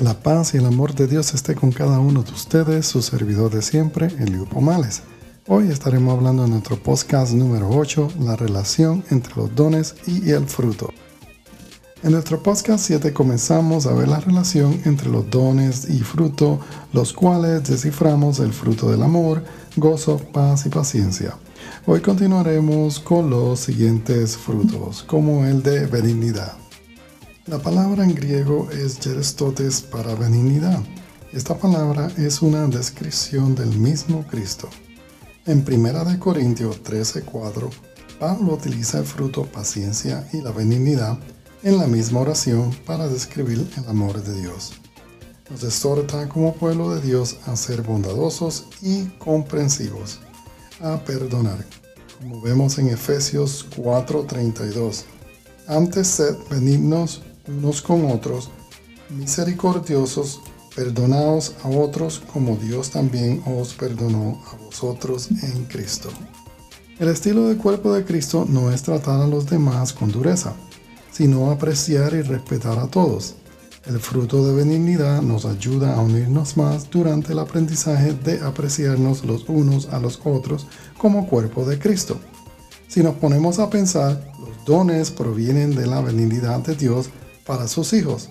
la paz y el amor de Dios esté con cada uno de ustedes, su servidor de siempre, Elio Pomales. Hoy estaremos hablando en nuestro podcast número 8, la relación entre los dones y el fruto. En nuestro podcast 7 comenzamos a ver la relación entre los dones y fruto, los cuales desciframos el fruto del amor, gozo, paz y paciencia. Hoy continuaremos con los siguientes frutos, como el de benignidad. La palabra en griego es geristotes para benignidad. Esta palabra es una descripción del mismo Cristo. En 1 Corintios 13:4, Pablo utiliza el fruto paciencia y la benignidad en la misma oración para describir el amor de Dios. Nos exhorta como pueblo de Dios a ser bondadosos y comprensivos, a perdonar, como vemos en Efesios 4:32. Antes sed benignos unos con otros, misericordiosos, perdonaos a otros como Dios también os perdonó a vosotros en Cristo. El estilo de cuerpo de Cristo no es tratar a los demás con dureza, sino apreciar y respetar a todos. El fruto de benignidad nos ayuda a unirnos más durante el aprendizaje de apreciarnos los unos a los otros como cuerpo de Cristo. Si nos ponemos a pensar, los dones provienen de la benignidad de Dios para sus hijos.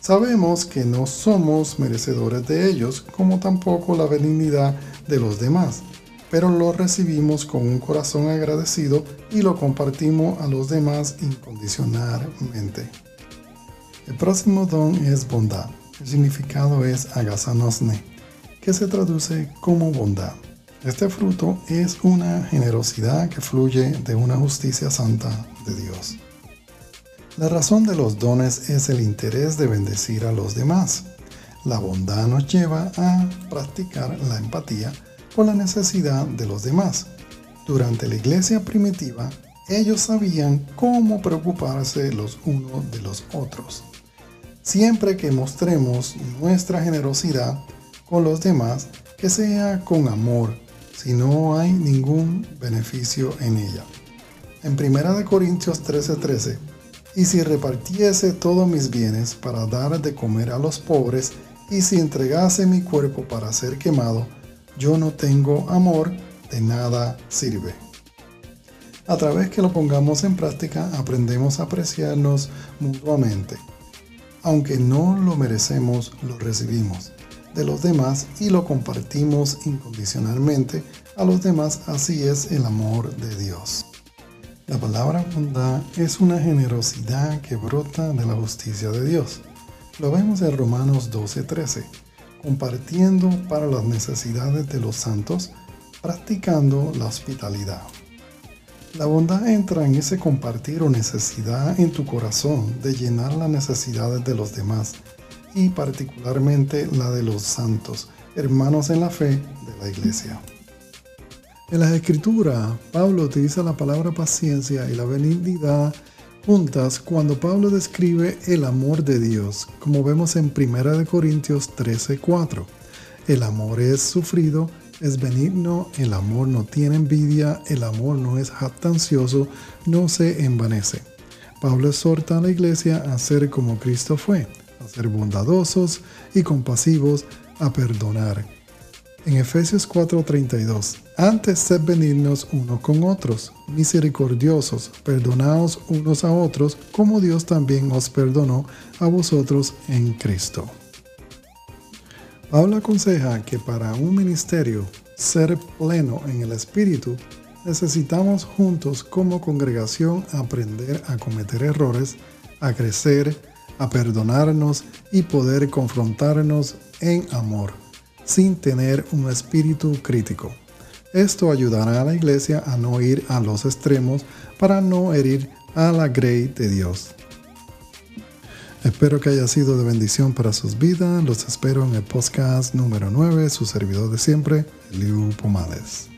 Sabemos que no somos merecedores de ellos, como tampoco la benignidad de los demás, pero lo recibimos con un corazón agradecido y lo compartimos a los demás incondicionalmente. El próximo don es bondad. El significado es agasanosne, que se traduce como bondad. Este fruto es una generosidad que fluye de una justicia santa de Dios. La razón de los dones es el interés de bendecir a los demás. La bondad nos lleva a practicar la empatía por la necesidad de los demás. Durante la iglesia primitiva, ellos sabían cómo preocuparse los unos de los otros. Siempre que mostremos nuestra generosidad con los demás, que sea con amor, si no hay ningún beneficio en ella. En 1 Corintios 13:13, y si repartiese todos mis bienes para dar de comer a los pobres, y si entregase mi cuerpo para ser quemado, yo no tengo amor, de nada sirve. A través que lo pongamos en práctica, aprendemos a apreciarnos mutuamente. Aunque no lo merecemos, lo recibimos de los demás y lo compartimos incondicionalmente a los demás. Así es el amor de Dios. La palabra bondad es una generosidad que brota de la justicia de Dios. Lo vemos en Romanos 12:13, compartiendo para las necesidades de los santos, practicando la hospitalidad. La bondad entra en ese compartir o necesidad en tu corazón de llenar las necesidades de los demás y particularmente la de los santos, hermanos en la fe de la iglesia. En las escrituras, Pablo utiliza la palabra paciencia y la benignidad juntas cuando Pablo describe el amor de Dios, como vemos en 1 Corintios 13:4. El amor es sufrido, es benigno, el amor no tiene envidia, el amor no es jactancioso, no se envanece. Pablo exhorta a la iglesia a ser como Cristo fue, a ser bondadosos y compasivos, a perdonar en Efesios 4:32, antes sed benignos unos con otros, misericordiosos, perdonaos unos a otros, como Dios también os perdonó a vosotros en Cristo. Pablo aconseja que para un ministerio ser pleno en el Espíritu, necesitamos juntos como congregación aprender a cometer errores, a crecer, a perdonarnos y poder confrontarnos en amor sin tener un espíritu crítico. Esto ayudará a la iglesia a no ir a los extremos para no herir a la grey de Dios. Espero que haya sido de bendición para sus vidas. Los espero en el podcast número 9, su servidor de siempre, Liu Pomales.